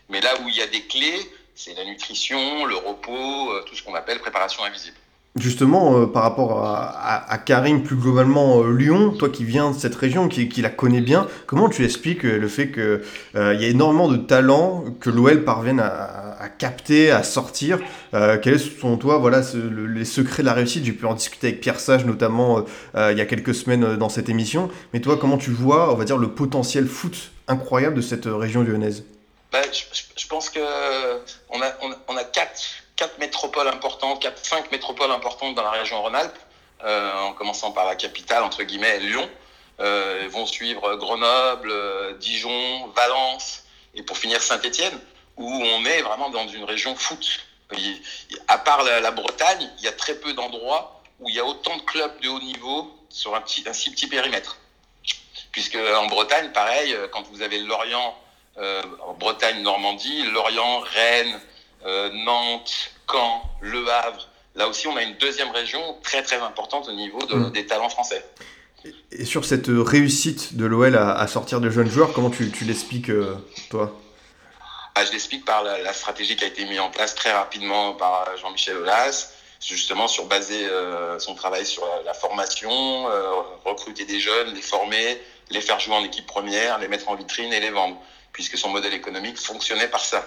Mais là où il y a des clés, c'est la nutrition, le repos, euh, tout ce qu'on appelle préparation invisible. Justement, euh, par rapport à, à, Karim, plus globalement euh, Lyon, toi qui viens de cette région, qui, la connais bien, comment tu expliques euh, le fait qu'il y a énormément de talents que l'OL parvienne à, à, capter, à sortir Quels sont, toi, voilà, les secrets de la réussite? J'ai pu en discuter avec Pierre Sage, notamment il y a quelques semaines dans cette émission. Mais toi, comment tu vois, on va dire, le potentiel foot incroyable de cette région lyonnaise? Ben, je, pense que on a, on, a quatre quatre métropoles importantes, quatre, cinq métropoles importantes dans la région Rhône-Alpes, euh, en commençant par la capitale, entre guillemets, Lyon. Euh, vont suivre Grenoble, euh, Dijon, Valence, et pour finir Saint-Étienne, où on est vraiment dans une région foot. À part la, la, Bretagne, il y a très peu d'endroits où il y a autant de clubs de haut niveau sur un, petit, un si petit périmètre. Puisque en Bretagne, pareil, quand vous avez Lorient, euh, en Bretagne, Normandie, Lorient, Rennes, euh, Nantes, Caen, Le Havre. Là aussi, on a une deuxième région très très importante au niveau de, mmh. des talents français. Et sur cette réussite de l'OL à, à, sortir de jeunes joueurs, comment tu, tu l'expliques, euh, toi? Ah, Je l'explique par la, la, stratégie qui a été mise en place très rapidement par Jean-Michel Aulas, justement sur baser euh, son travail sur la, la formation, euh, recruter des jeunes, les former, les faire jouer en équipe première, les mettre en vitrine et les vendre, puisque son modèle économique fonctionnait par ça.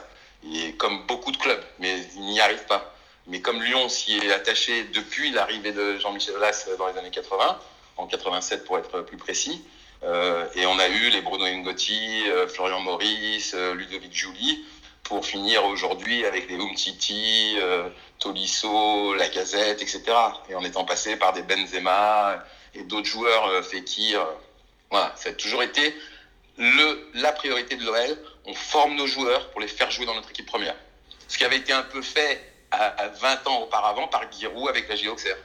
Et comme beaucoup de clubs, mais il n'y arrive pas. Mais comme Lyon s'y est attaché depuis l'arrivée de Jean-Michel Aulas dans les années 80, en 87 pour être plus précis, euh, et on a eu les Bruno Ngotti, euh, Florian Maurice, euh, Ludovic Julie, pour finir aujourd'hui avec les Umtiti, Tolisso, Lacazette, etc. Et en étant passé par des Benzema et d'autres joueurs, Fekir. Voilà, ça a toujours été le, la priorité de l'OL. On forme nos joueurs pour les faire jouer dans notre équipe première. Ce qui avait été un peu fait à, à 20 ans auparavant par Giroud avec la Auxerre.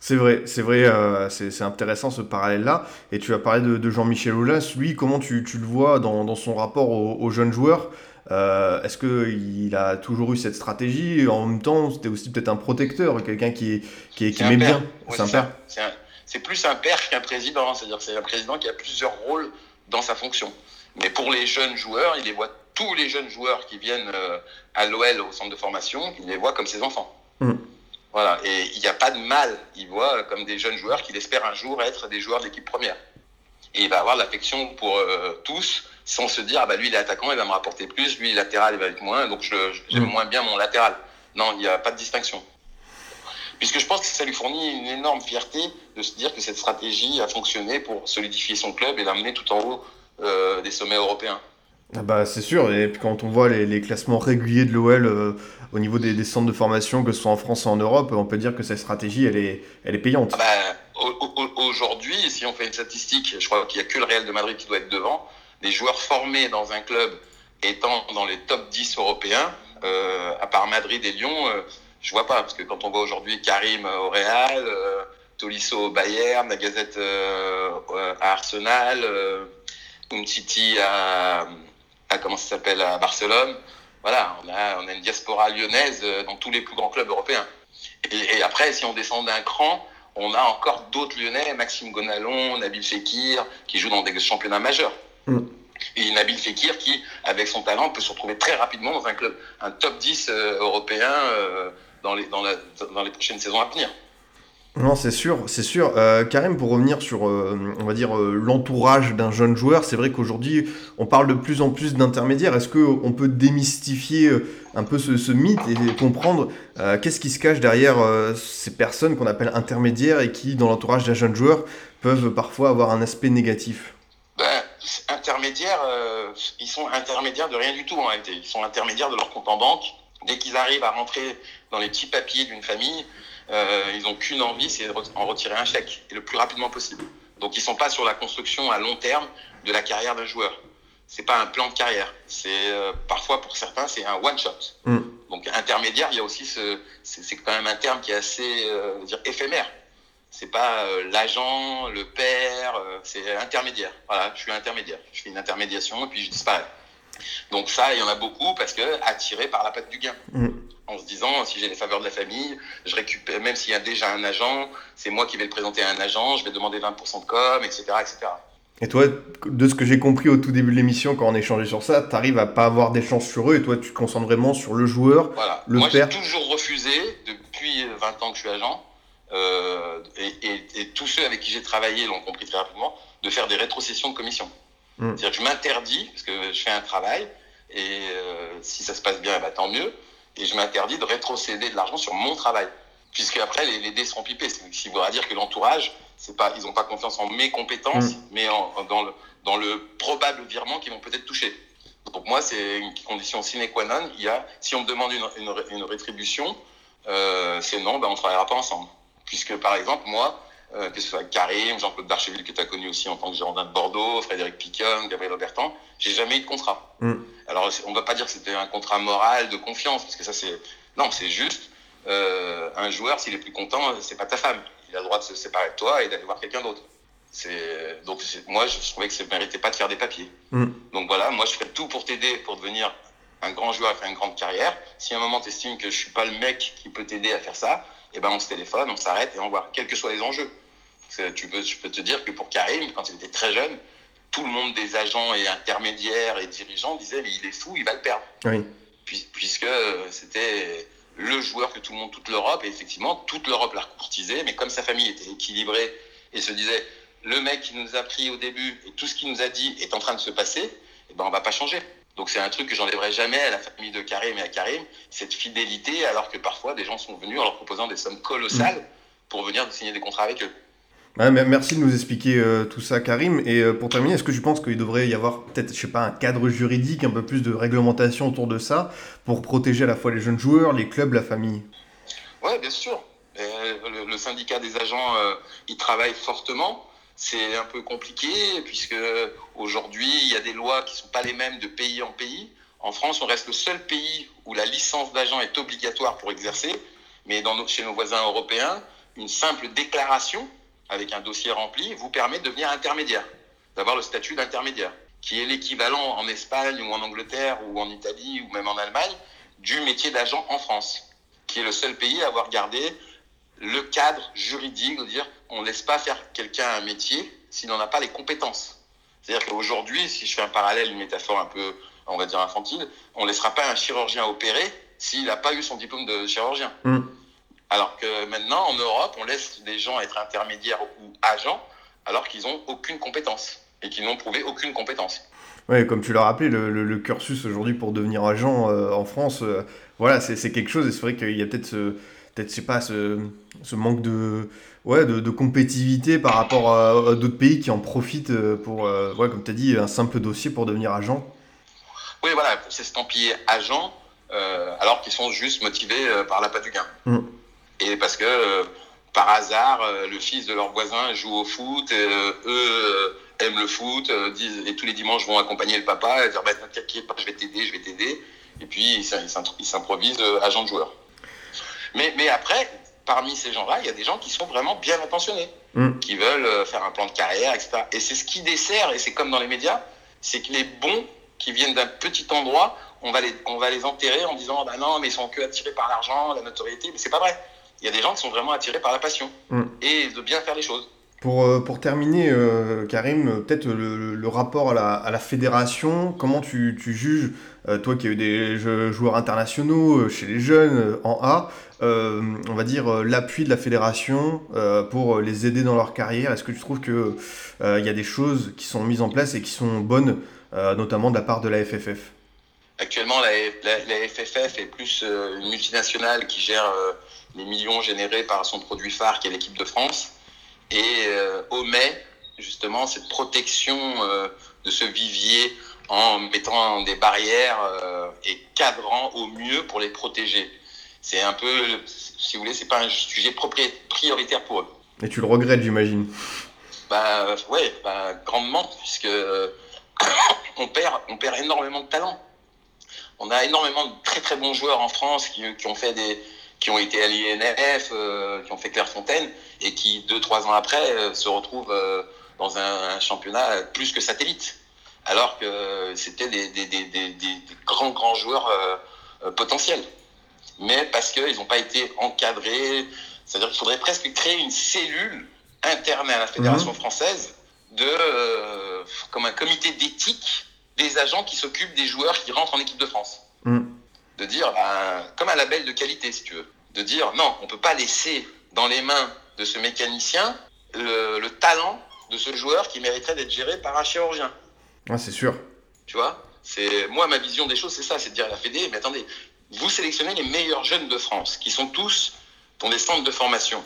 C'est vrai, c'est vrai, euh, c'est intéressant ce parallèle-là. Et tu as parlé de, de Jean-Michel Aulas. Lui, comment tu, tu le vois dans, dans son rapport aux, aux jeunes joueurs? Euh, Est-ce qu'il a toujours eu cette stratégie? En même temps, c'était aussi peut-être un protecteur, quelqu'un qui, qui, aimait bien. Ouais, c'est un père. C'est plus un père qu'un président. C'est-à-dire que c'est un président qui a plusieurs rôles dans sa fonction. Mais pour les jeunes joueurs, il les voit tous les jeunes joueurs qui viennent euh, à l'OL au centre de formation, il les voit comme ses enfants. Mm. Voilà. Et il n'y a pas de mal. Il voit comme des jeunes joueurs qu'il espère un jour être des joueurs de l'équipe première. Et il va avoir l'affection pour euh, tous sans se dire, ah bah lui il est attaquant, il va me rapporter plus, lui latéral, il va être moins, donc je- je- j'aime Mm. moins bien mon latéral. Non, il n'y a pas de distinction. Puisque je pense que ça lui fournit une énorme fierté de se dire que cette stratégie a fonctionné pour solidifier son club et l'amener tout en haut euh, des sommets européens. Ah bah, c'est sûr, et puis quand on voit les, les classements réguliers de l'OL euh, au niveau des, des centres de formation, que ce soit en France ou en Europe, on peut dire que cette stratégie, elle est, elle est payante. Ah bah, au- au- Aujourd'hui, si on fait une statistique, je crois qu'il n'y a que le Real de Madrid qui doit être devant. Les joueurs formés dans un club étant dans les top 10 européens, euh, à part Madrid et Lyon, je vois pas. Parce que quand on voit aujourd'hui Karim euh, au Real, euh, Tolisso au Bayern, Lacazette euh, euh, à Arsenal, euh, Umtiti à, à comment ça s'appelle à Barcelone. Voilà, on a, on a une diaspora lyonnaise dans tous les plus grands clubs européens. Et, et après, si on descend d'un cran, on a encore d'autres Lyonnais, Maxime Gonalon, Nabil Fekir, qui jouent dans des championnats majeurs. Mm. Et Nabil Fekir qui, avec son talent, peut se retrouver très rapidement dans un club, un top 10 euh, européen dans, les, dans, la- dans les prochaines saisons à venir. Non, c'est sûr, c'est sûr. Euh, Karim, pour revenir sur, euh, on va dire, euh, l'entourage d'un jeune joueur, c'est vrai qu'aujourd'hui, on parle de plus en plus d'intermédiaires. Est-ce qu'on peut démystifier un peu ce, ce mythe et comprendre qu'est-ce qui se cache derrière ces personnes qu'on appelle intermédiaires et qui, dans l'entourage d'un jeune joueur, peuvent parfois avoir un aspect négatif? Ben, intermédiaires, ils sont intermédiaires de rien du tout en réalité. Ils sont intermédiaires de leur compte en banque. Dès qu'ils arrivent à rentrer dans les petits papiers d'une famille, euh, ils n'ont qu'une envie, c'est en retirer un chèque, et le plus rapidement possible. Donc ils sont pas sur la construction à long terme de la carrière d'un joueur. C'est pas un plan de carrière. C'est euh, parfois pour certains c'est un one shot. Mm. Donc intermédiaire, il y a aussi ce, c'est quand même un terme qui est assez euh, dire éphémère. C'est pas euh, l'agent, le père, c'est intermédiaire. Voilà, je suis intermédiaire. Je fais une intermédiation et puis je disparais. Donc ça, il y en a beaucoup parce que attiré par la patte du gain. Mm. En se disant, si j'ai les faveurs de la famille, je récupère, même s'il y a déjà un agent, c'est moi qui vais le présenter à un agent, je vais demander 20% de com, etc., etc. Et toi, de ce que j'ai compris au tout début de l'émission, quand on échangeait sur ça, t'arrives à pas avoir d'échange sur eux et toi, tu te concentres vraiment sur le joueur. Voilà. Le Moi, j'ai père. toujours refusé, depuis 20 ans que je suis agent, euh, et, et- et tous ceux avec qui j'ai travaillé l'ont compris très rapidement, de faire des rétrocessions de commission. Mm. C'est-à-dire que je m'interdis, parce que je fais un travail, et euh, si ça se passe bien, bah, tant mieux, et je m'interdis de rétrocéder de l'argent sur mon travail. Puisque après, les, les dés seront pipés. Ce qui voudra dire que l'entourage, c'est pas, ils n'ont pas confiance en mes compétences, Mm. mais en, dans, le, dans le probable virement qu'ils vont peut-être toucher. Donc moi, c'est une condition sine qua non. Il y a, si on me demande une, une, ré- une rétribution, euh, c'est non, ben on travaillera pas ensemble. Puisque par exemple, moi, euh, que ce soit Karim, Jean-Claude Darcheville que tu as connu aussi en tant que gérant de Bordeaux, Frédéric Piquion, Gabriel Aubertan, j'ai jamais eu de contrat. Mm. Alors on va pas dire que c'était un contrat moral de confiance, parce que ça c'est non, c'est juste euh, un joueur s'il est plus content, c'est pas ta femme. Il a le droit de se séparer de toi et d'aller voir quelqu'un d'autre. C'est donc moi je trouvais que ça ne méritait pas de faire des papiers. Mm. Donc voilà, moi je fais tout pour t'aider pour devenir un grand joueur et faire une grande carrière. Si à un moment tu estimes que je suis pas le mec qui peut t'aider à faire ça, eh ben on se téléphone, on s'arrête et on voit, quels que soient les enjeux. Tu peux, je peux te dire que pour Karim, quand il était très jeune, tout le monde des agents et intermédiaires et dirigeants disait mais il est fou, il va le perdre. Oui. Puis- puisque c'était le joueur que tout le monde, toute l'Europe, et effectivement toute l'Europe l'a courtisé, mais comme sa famille était équilibrée et se disait le mec qui nous a pris au début et tout ce qu'il nous a dit est en train de se passer, eh ben on va pas changer. Donc c'est un truc que j'enlèverai jamais à la famille de Karim et à Karim, cette fidélité, alors que parfois des gens sont venus en leur proposant des sommes colossales pour venir signer des contrats avec eux. Merci de nous expliquer euh, tout ça, Karim. Et euh, pour terminer, est-ce que tu penses qu'il devrait y avoir peut-être, je sais pas, un cadre juridique, un peu plus de réglementation autour de ça, pour protéger à la fois les jeunes joueurs, les clubs, la famille? Oui, bien sûr. Le, le, syndicat des agents, il travaille fortement. C'est un peu compliqué puisque aujourd'hui, il y a des lois qui sont pas les mêmes de pays en pays. En France, on reste le seul pays où la licence d'agent est obligatoire pour exercer, mais chez nos voisins européens, une simple déclaration avec un dossier rempli vous permet de devenir intermédiaire, d'avoir le statut d'intermédiaire, qui est l'équivalent en Espagne ou en Angleterre ou en Italie ou même en Allemagne du métier d'agent en France, qui est le seul pays à avoir gardé le cadre juridique de dire on ne laisse pas faire quelqu'un un métier s'il n'en a pas les compétences. C'est-à-dire qu'aujourd'hui, si je fais un parallèle, une métaphore un peu on va dire infantile, on ne laissera pas un chirurgien opérer s'il n'a pas eu son diplôme de chirurgien. Mm. Alors que maintenant, en Europe, on laisse des gens être intermédiaires ou agents alors qu'ils n'ont aucune compétence et qu'ils n'ont prouvé aucune compétence. Oui, comme tu l'as rappelé, le, cursus aujourd'hui pour devenir agent euh, en France, euh, voilà, c'est quelque chose. Et c'est vrai qu'il y a peut-être ce, peut-être, je sais pas, ce, ce, manque de, ouais, de, de compétitivité par rapport à, d'autres pays qui en profitent pour, euh, ouais, comme tu as dit, un simple dossier pour devenir agent. Oui, voilà, pour s'estampiller agent, alors qu'ils sont juste motivés par l'appât du gain. Mm. Et parce que, euh, par hasard, le fils de leur voisin joue au foot, et, eux aiment le foot, disent, et tous les dimanches vont accompagner le papa, et dire bah, T'inquiète pas, je vais t'aider, je vais t'aider. Et puis, ils s'improvisent agent de joueur. Mais, mais après, parmi ces gens-là, il y a des gens qui sont vraiment bien intentionnés, mm. qui veulent faire un plan de carrière, etc. Et c'est ce qui dessert, et c'est comme dans les médias, c'est que les bons qui viennent d'un petit endroit, on va les, on va les enterrer en disant bah non, mais ils sont que attirés par l'argent, la notoriété. Mais c'est pas vrai. Il y a des gens qui sont vraiment attirés par la passion mm. et de bien faire les choses. Pour, euh, pour terminer, euh, Karim, peut-être le, le, rapport à la, à la, fédération, comment tu, tu juges, euh, toi qui as eu des joueurs internationaux chez les jeunes en A, on va dire l'appui de la fédération pour les aider dans leur carrière Est-ce que tu trouves qu'il il y a des choses qui sont mises en place et qui sont bonnes euh, notamment de la part de la FFF Actuellement, la, la, FFF est plus euh, une multinationale qui gère euh, les millions générés par son produit phare qui est l'équipe de France et omet justement cette protection de ce vivier en mettant des barrières et cadrant au mieux pour les protéger. C'est un peu, si vous voulez, c'est pas un sujet prioritaire pour eux. Et tu le regrettes, j'imagine Bah ouais, bah, grandement, puisque on perd, on perd énormément de talent. On a énormément de très très bons joueurs en France qui, ont fait des, qui ont été à l'INF, euh, qui ont fait Clairefontaine et qui deux trois ans après euh, se retrouvent euh, dans un, championnat plus que satellite, alors que c'était des, grands grands joueurs potentiels. Mais parce qu'ils n'ont pas été encadrés, c'est-à-dire qu'il faudrait presque créer une cellule interne à la fédération mmh. française de comme un comité d'éthique des agents qui s'occupent des joueurs qui rentrent en équipe de France. Mm. De dire, ben, comme un label de qualité, si tu veux. De dire, non, on ne peut pas laisser dans les mains de ce mécanicien le, talent de ce joueur qui mériterait d'être géré par un chirurgien. Ah, c'est sûr. Tu vois c'est Moi, ma vision des choses, c'est ça c'est de dire à la Fédé, mais attendez, vous sélectionnez les meilleurs jeunes de France, qui sont tous dans des centres de formation.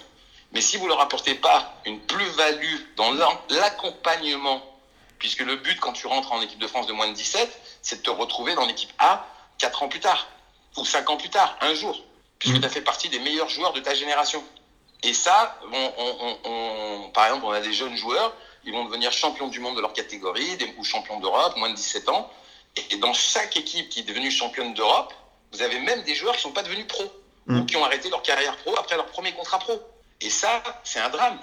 Mais si vous ne leur apportez pas une plus-value dans l'accompagnement, puisque le but quand tu rentres en équipe de France de moins de 17, c'est de te retrouver dans l'équipe A 4 ans plus tard, ou 5 ans plus tard, un jour, puisque mm. tu as fait partie des meilleurs joueurs de ta génération. Et ça, on, par exemple, on a des jeunes joueurs, ils vont devenir champions du monde de leur catégorie, des, ou champions d'Europe, moins de 17 ans. Et dans chaque équipe qui est devenue championne d'Europe, vous avez même des joueurs qui ne sont pas devenus pros, ou mm. qui ont arrêté leur carrière pro après leur premier contrat pro. Et ça, c'est un drame.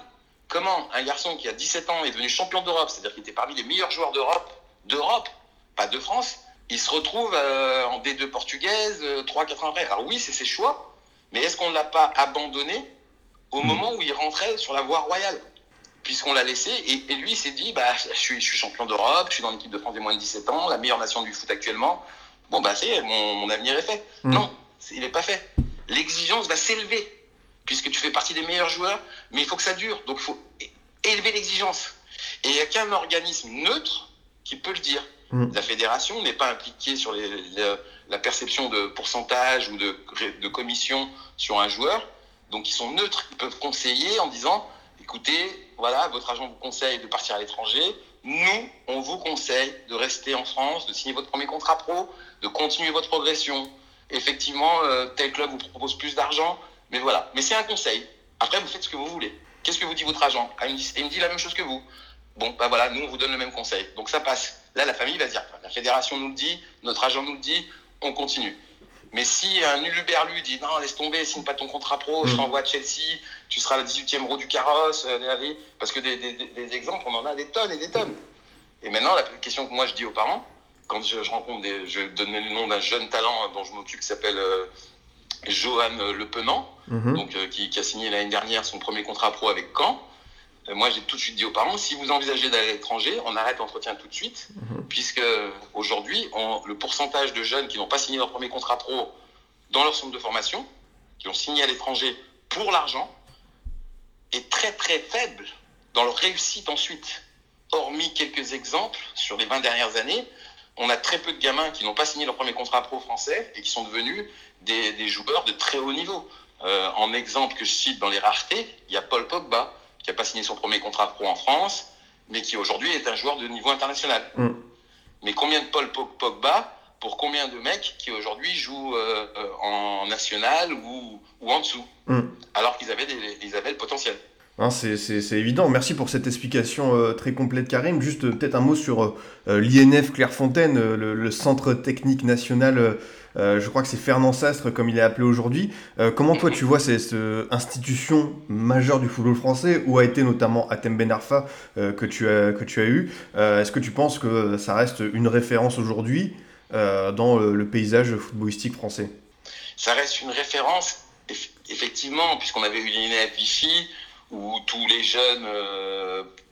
Comment un garçon qui a 17 ans est devenu champion d'Europe, c'est-à-dire qu'il était parmi les meilleurs joueurs d'Europe, d'Europe, pas de France, il se retrouve euh, en D2 portugaise euh, 3-4 ans après. Alors oui, c'est ses choix, mais est-ce qu'on ne l'a pas abandonné au hmm. moment où il rentrait sur la voie royale? Puisqu'on l'a laissé, et, lui, il s'est dit, bah, je, suis, champion d'Europe, je suis dans l'équipe de France des moins de 17 ans, la meilleure nation du foot actuellement. Bon, bah, c'est mon, avenir est fait. Hmm. Non, il n'est pas fait. L'exigence va s'élever puisque tu fais partie des meilleurs joueurs, mais il faut que ça dure. Donc il faut élever l'exigence. Et il n'y a qu'un organisme neutre qui peut le dire. Mm. La fédération n'est pas impliquée sur la perception de pourcentage ou de, commission sur un joueur. Donc ils sont neutres, ils peuvent conseiller en disant, écoutez, voilà, votre agent vous conseille de partir à l'étranger. Nous, on vous conseille de rester en France, de signer votre premier contrat pro, de continuer votre progression. Effectivement, euh, tel club vous propose plus d'argent, mais voilà. Mais c'est un conseil. Après, vous faites ce que vous voulez. Qu'est-ce que vous dit votre agent? Ah, il, me dit, la même chose que vous. Bon, bah voilà, nous, on vous donne le même conseil. Donc ça passe. Là, la famille va dire, la fédération nous le dit, notre agent nous le dit, on continue. Mais si un uluberlu dit non, laisse tomber, signe pas ton contrat pro, je t'envoie à Chelsea, tu seras la 18e roue du carrosse, euh, parce que des, des, des, exemples, on en a des tonnes et des tonnes. Et maintenant, la question que moi je dis aux parents, quand je, je rencontre des. Je donne le nom d'un jeune talent dont je m'occupe qui s'appelle euh, Johan Le Penant, Mhm. donc, euh, qui, qui a signé l'année dernière son premier contrat pro avec Caen. Euh, moi, j'ai tout de suite dit aux parents, si vous envisagez d'aller à l'étranger, on arrête l'entretien tout de suite, puisque aujourd'hui, le pourcentage de jeunes qui n'ont pas signé leur premier contrat pro dans leur centre de formation, qui ont signé à l'étranger pour l'argent, est très très faible dans leur réussite ensuite. Hormis quelques exemples sur les 20 dernières années, on a très peu de gamins qui n'ont pas signé leur premier contrat pro français et qui sont devenus des, des joueurs de très haut niveau. Euh, en exemple que je cite dans les raretés, il y a Paul Pogba, qui n'a pas signé son premier contrat pro en France, mais qui aujourd'hui est un joueur de niveau international. Mm. Mais combien de Paul Pog- Pogba pour combien de mecs qui aujourd'hui jouent euh, en national ou, ou en dessous, Mm. alors qu'ils avaient, des- ils avaient le potentiel Hein, c'est- évident. Merci pour cette explication euh, très complète, Karim. Juste euh, peut-être un mot sur euh, l'INF Clairefontaine, le, le Centre Technique National. Euh, je crois que c'est Fernand Sastre, comme il est appelé aujourd'hui. Euh, comment toi tu vois cette euh, institution majeure du football français, où a été notamment Atem Ben Arfa que, tu as, que tu as eu? Est-ce que tu penses que ça reste une référence aujourd'hui dans le, paysage footballistique français? Ça reste une référence, eff- effectivement, puisqu'on avait eu l'INF Vichy, où tous les jeunes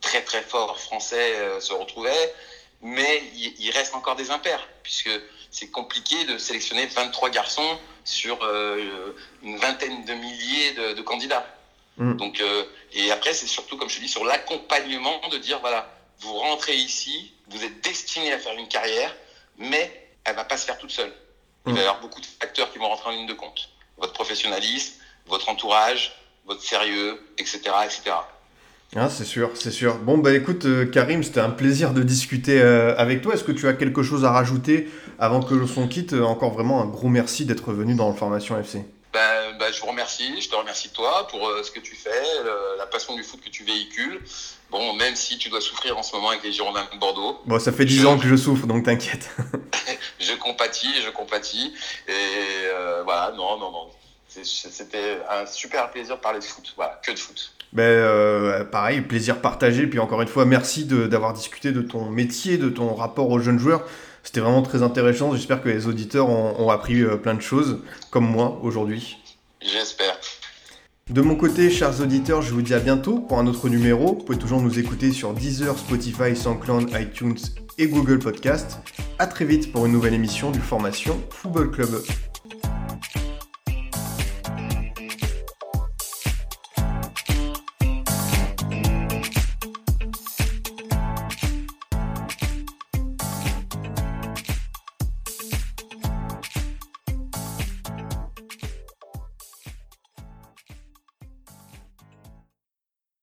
très très forts français se retrouvaient, mais il reste encore des impairs, puisque c'est compliqué de sélectionner 23 garçons sur euh, une vingtaine de milliers de, de candidats. Mm. Donc, euh, et après, c'est surtout, comme je te dis, sur l'accompagnement de dire, voilà, vous rentrez ici, vous êtes destiné à faire une carrière, mais elle va pas se faire toute seule. Il va y avoir beaucoup de facteurs qui vont rentrer en ligne de compte. Votre professionnalisme, votre entourage, votre sérieux, etc., etc. Ah, c'est sûr, c'est sûr. Bon, bah écoute, euh, Karim, c'était un plaisir de discuter euh, avec toi. Est-ce que tu as quelque chose à rajouter avant que le son quitte? Euh, Encore vraiment un gros merci d'être venu dans Formation FC. Ben, ben, je vous remercie, je te remercie toi pour euh, ce que tu fais, le- la passion du foot que tu véhicules. Bon, même si tu dois souffrir en ce moment avec les Girondins de Bordeaux, Bon, ça fait 10 Je- ans que je souffre, donc t'inquiète. je compatis, je compatis. Et voilà, non, non, non. C'était un super plaisir de parler de foot. Voilà, que de foot. Ben, euh, pareil, plaisir partagé. Puis encore une fois, merci d'avoir discuté de ton métier, de ton rapport aux jeunes joueurs. C'était vraiment très intéressant. J'espère que les auditeurs ont, ont appris euh, plein de choses, comme moi aujourd'hui. J'espère. De mon côté, chers auditeurs, je vous dis à bientôt pour un autre numéro. Vous pouvez toujours nous écouter sur Deezer, Spotify, SoundCloud, iTunes et Google Podcast. À très vite pour une nouvelle émission du Formation Football Club.